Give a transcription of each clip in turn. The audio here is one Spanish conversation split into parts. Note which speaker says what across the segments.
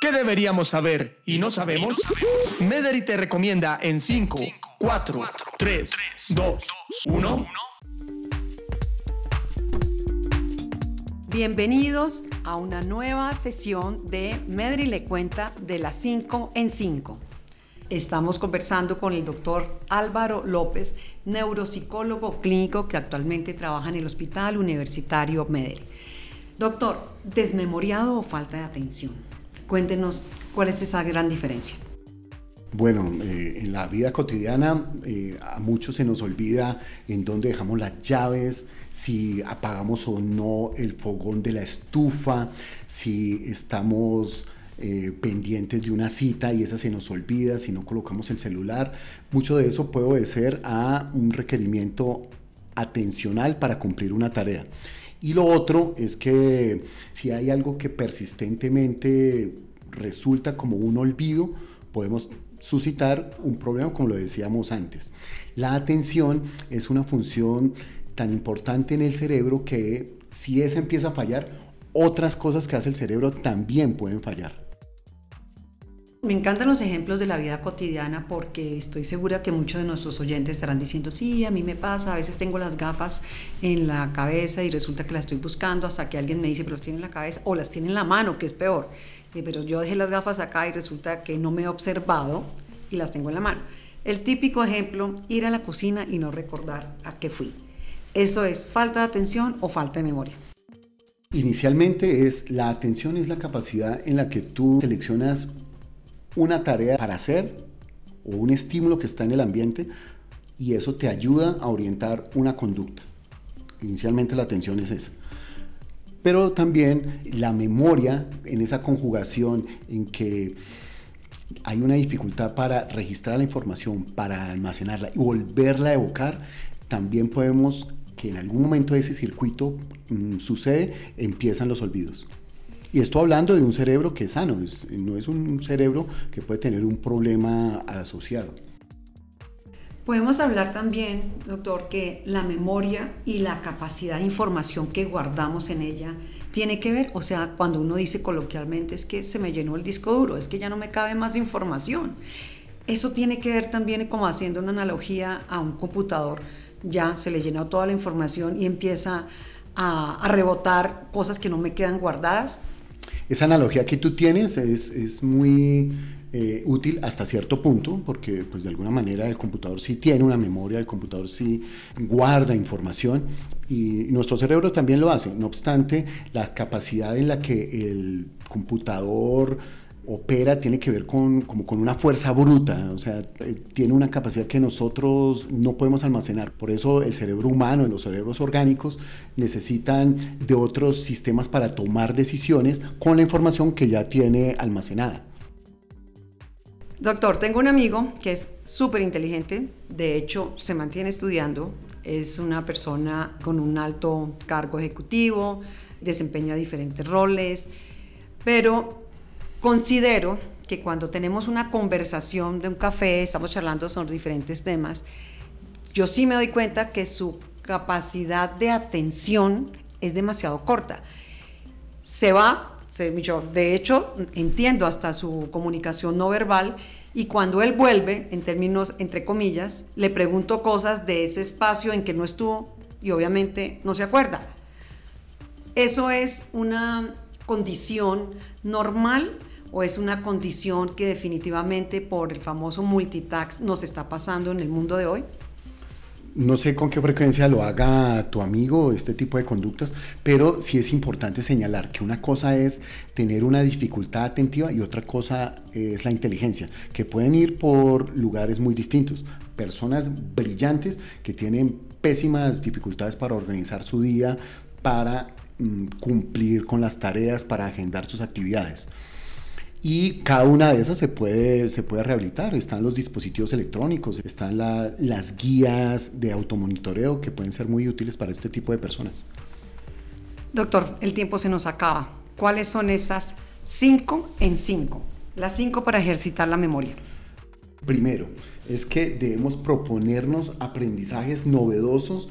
Speaker 1: ¿Qué deberíamos saber y no sabemos? Mederi te recomienda en 5, 4, 3, 2, 1.
Speaker 2: Bienvenidos a una nueva sesión de Medri le cuenta de las 5 en 5. Estamos conversando con el doctor Álvaro López, neuropsicólogo clínico que actualmente trabaja en el Hospital Universitario Medellín. Doctor, ¿desmemoriado o falta de atención? Cuéntenos cuál es esa gran diferencia.
Speaker 3: Bueno, eh, en la vida cotidiana eh, a muchos se nos olvida en dónde dejamos las llaves, si apagamos o no el fogón de la estufa, si estamos eh, pendientes de una cita y esa se nos olvida, si no colocamos el celular. Mucho de eso puede obedecer a un requerimiento atencional para cumplir una tarea. Y lo otro es que si hay algo que persistentemente resulta como un olvido, podemos suscitar un problema como lo decíamos antes. La atención es una función tan importante en el cerebro que si esa empieza a fallar, otras cosas que hace el cerebro también pueden fallar.
Speaker 2: Me encantan los ejemplos de la vida cotidiana porque estoy segura que muchos de nuestros oyentes estarán diciendo, sí, a mí me pasa, a veces tengo las gafas en la cabeza y resulta que las estoy buscando hasta que alguien me dice, pero las tiene en la cabeza o las tiene en la mano, que es peor. Pero yo dejé las gafas acá y resulta que no me he observado y las tengo en la mano. El típico ejemplo, ir a la cocina y no recordar a qué fui. Eso es falta de atención o falta de memoria.
Speaker 3: Inicialmente es la atención es la capacidad en la que tú seleccionas una tarea para hacer o un estímulo que está en el ambiente y eso te ayuda a orientar una conducta. Inicialmente la atención es esa. Pero también la memoria en esa conjugación en que hay una dificultad para registrar la información, para almacenarla y volverla a evocar, también podemos que en algún momento de ese circuito mm, sucede, empiezan los olvidos. Y esto hablando de un cerebro que es sano, no es un cerebro que puede tener un problema asociado.
Speaker 2: Podemos hablar también, doctor, que la memoria y la capacidad de información que guardamos en ella tiene que ver, o sea, cuando uno dice coloquialmente es que se me llenó el disco duro, es que ya no me cabe más información. Eso tiene que ver también como haciendo una analogía a un computador, ya se le llenó toda la información y empieza a, a rebotar cosas que no me quedan guardadas
Speaker 3: esa analogía que tú tienes es, muy eh, útil hasta cierto punto, porque pues de alguna manera el computador sí tiene una memoria, el computador sí guarda información y nuestro cerebro también lo hace. No obstante, la capacidad en la que el computador opera tiene que ver con, como con una fuerza bruta, o sea, eh, tiene una capacidad que nosotros no podemos almacenar. Por eso el cerebro humano y los cerebros orgánicos necesitan de otros sistemas para tomar decisiones con la información que ya tiene almacenada.
Speaker 2: Doctor, tengo un amigo que es súper inteligente, de hecho se mantiene estudiando, es una persona con un alto cargo ejecutivo, desempeña diferentes roles, pero Considero que cuando tenemos una conversación de un café, estamos charlando sobre diferentes temas, yo sí me doy cuenta que su capacidad de atención es demasiado corta. Se va, de hecho entiendo hasta su comunicación no verbal y cuando él vuelve, en términos entre comillas, le pregunto cosas de ese espacio en que no estuvo y obviamente no se acuerda. Eso es una condición normal o es una condición que definitivamente por el famoso multitax nos está pasando en el mundo de hoy?
Speaker 3: No sé con qué frecuencia lo haga tu amigo este tipo de conductas, pero sí es importante señalar que una cosa es tener una dificultad atentiva y otra cosa es la inteligencia, que pueden ir por lugares muy distintos. Personas brillantes que tienen pésimas dificultades para organizar su día, para mm, cumplir con las tareas, para agendar sus actividades y cada una de esas se puede, se puede rehabilitar. Están los dispositivos electrónicos, están las guías de automonitoreo que pueden ser muy útiles para este tipo de personas.
Speaker 2: Doctor, el tiempo se nos acaba. ¿Cuáles son esas cinco en cinco? Las cinco para ejercitar la memoria.
Speaker 3: Primero, es que debemos proponernos aprendizajes novedosos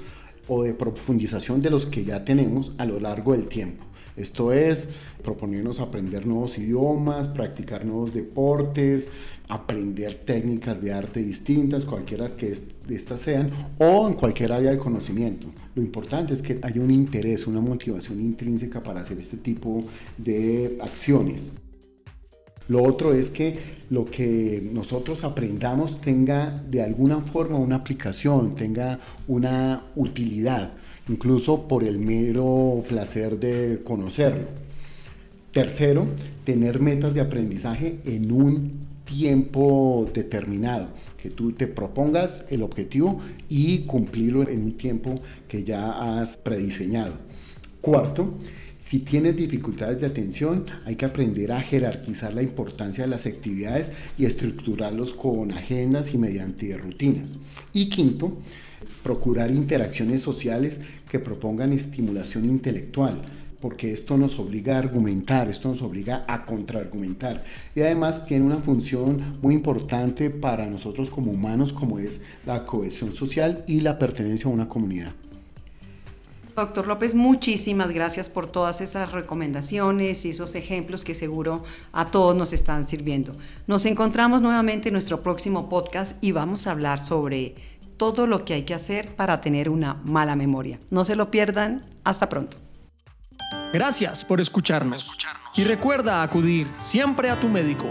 Speaker 3: o de profundización de los que ya tenemos a lo largo del tiempo. Esto es proponernos aprender nuevos idiomas, practicar nuevos deportes, aprender técnicas de arte distintas, cualquiera que estas sean, o en cualquier área del conocimiento. Lo importante es que haya un interés, una motivación intrínseca para hacer este tipo de acciones. Lo otro es que lo que nosotros aprendamos tenga de alguna forma una aplicación, tenga una utilidad, incluso por el mero placer de conocerlo. Tercero, tener metas de aprendizaje en un tiempo determinado, que tú te propongas el objetivo y cumplirlo en un tiempo que ya has prediseñado. Cuarto, si tienes dificultades de atención, hay que aprender a jerarquizar la importancia de las actividades y estructurarlos con agendas y mediante rutinas. Y quinto, procurar interacciones sociales que propongan estimulación intelectual, porque esto nos obliga a argumentar, esto nos obliga a contraargumentar. Y además tiene una función muy importante para nosotros como humanos, como es la cohesión social y la pertenencia a una comunidad.
Speaker 2: Doctor López, muchísimas gracias por todas esas recomendaciones y esos ejemplos que seguro a todos nos están sirviendo. Nos encontramos nuevamente en nuestro próximo podcast y vamos a hablar sobre todo lo que hay que hacer para tener una mala memoria. No se lo pierdan. Hasta pronto.
Speaker 1: Gracias por escucharnos. Y recuerda acudir siempre a tu médico.